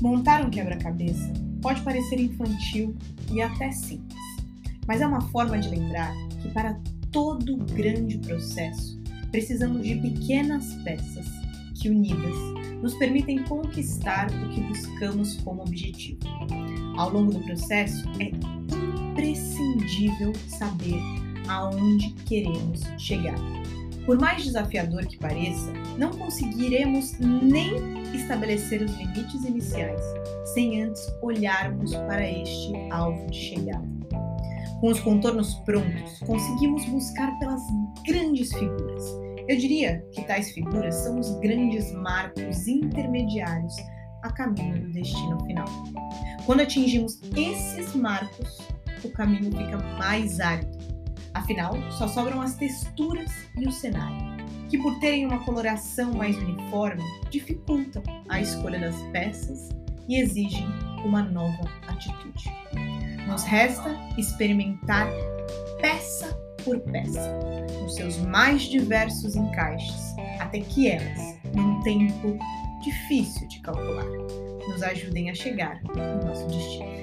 Montar um quebra-cabeça pode parecer infantil e até simples, mas é uma forma de lembrar que para todo grande processo precisamos de pequenas peças que, unidas, nos permitem conquistar o que buscamos como objetivo. Ao longo do processo, é imprescindível saber aonde queremos chegar. Por mais desafiador que pareça, não conseguiremos nem estabelecer os limites iniciais sem antes olharmos para este alvo de chegada. Com os contornos prontos, conseguimos buscar pelas grandes figuras. Eu diria que tais figuras são os grandes marcos intermediários a caminho do destino final. Quando atingimos esses marcos, o caminho fica mais árido Afinal, só sobram as texturas e o cenário, que por terem uma coloração mais uniforme, dificultam a escolha das peças e exigem uma nova atitude. Nos resta experimentar peça por peça, nos seus mais diversos encaixes, até que elas, num tempo difícil de calcular, nos ajudem a chegar no nosso destino.